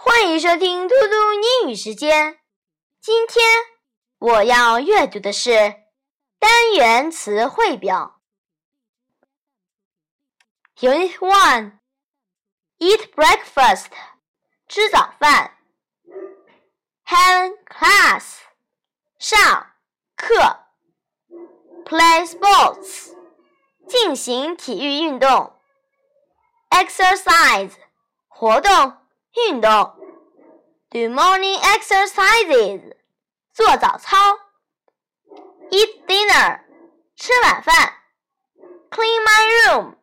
欢迎收听嘟嘟英语时间。今天我要阅读的是单元词汇表。Unit One Eat breakfast，吃早饭。Have class，上课。Play sports，进行体育运动。Exercise，活动。运动，do morning exercises，做早操；eat dinner，吃晚饭；clean my room，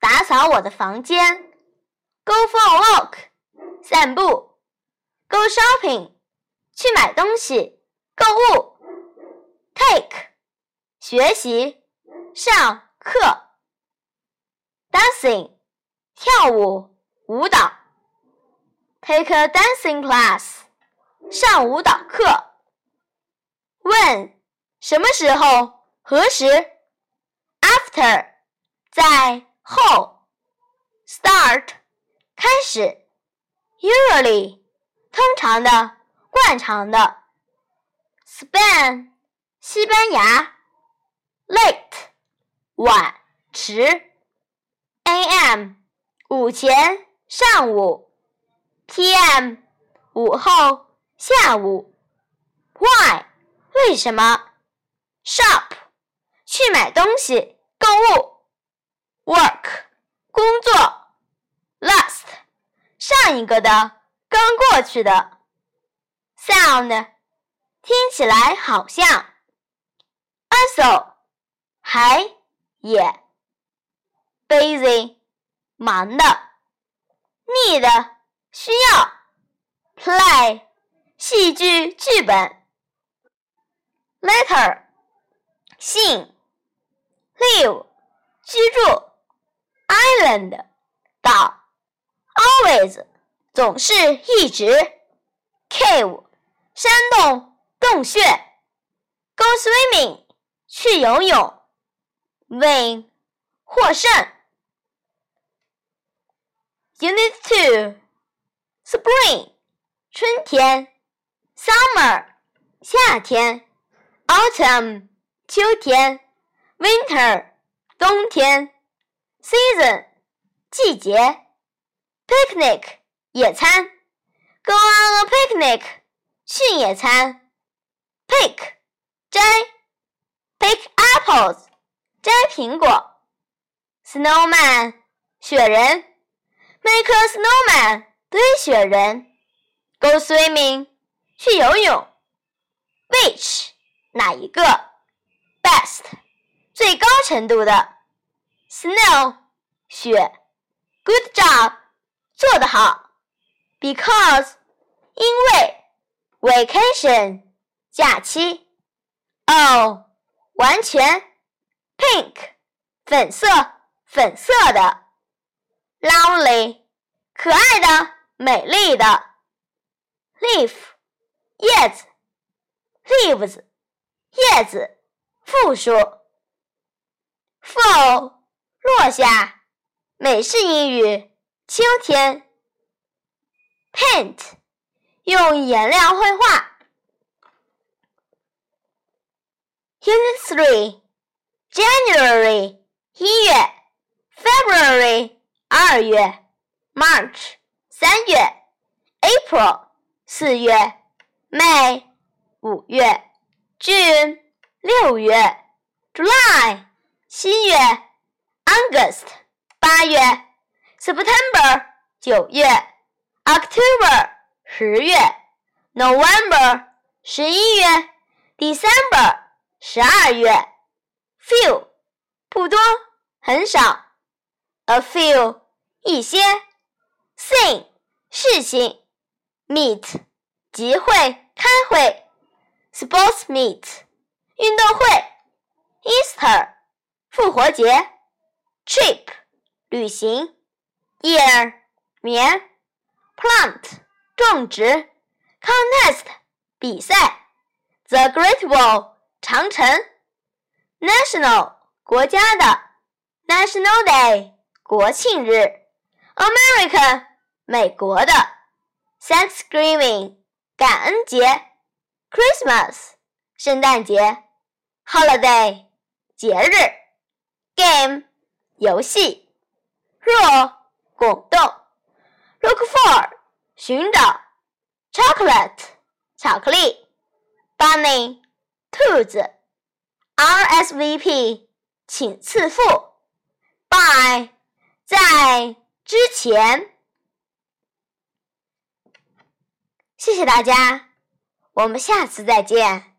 打扫我的房间；go for a walk，散步；go shopping，去买东西，购物；take，学习，上课；dancing，跳舞，舞蹈。Take a dancing class，上舞蹈课。When，什么时候？何时？After，在后。Start，开始。Usually，通常的，惯常的。Spain，西班牙。Late，晚，迟。A.M，午前，上午。P.M. 午后、下午。Why? 为什么？Shop. 去买东西、购物。Work. 工作。Last. 上一个的，刚过去的。Sound. 听起来好像。Also. 还也。Busy. 忙的。Need. 需要，play，戏剧剧本，letter，信，live，居住，island，岛，always，总是一直，cave，山洞洞穴，go swimming，去游泳，win，获胜，unit two。Spring，春天；Summer，夏天；Autumn，秋天；Winter，冬天；Season，季节；Picnic，野餐；Go on a picnic，去野餐；Pick，摘；Pick apples，摘苹果；Snowman，雪人；Make a snowman。堆雪人，Go swimming，去游泳；Which，哪一个；Best，最高程度的；Snow，雪；Good job，做得好；Because，因为；Vacation，假期；Oh，完全；Pink，粉色，粉色的；Lovely，可爱的。 美丽的，leaf，叶子，leaves，叶子，复数，fall，落下，美式英语，秋天，paint，用颜料绘画，Unit Three，January，一月，February，二月，March。三月，April，四月，May，五月，June，六月，July，七月，August，八月，September，九月，October，十月，November，十一月，December，十二月，Few，不多，很少，A few，一些。Thing，事情；Meet，集会、开会；Sports meet，运动会；Easter，复活节；Trip，旅行；Year，年；Plant，种植；Contest，比赛；The Great Wall，长城；National，国家的；National Day，国庆日；American。美国的 Thanksgiving 感恩节，Christmas 圣诞节，Holiday 节日，Game 游戏，Roll 滚动，Look for 寻找，Chocolate 巧克力，Bunny 兔子，RSVP 请赐付，By 在之前。谢谢大家，我们下次再见。